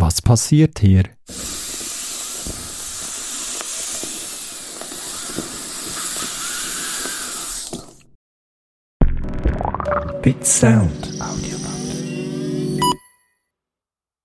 Was passiert hier? Bit Sound. Audio.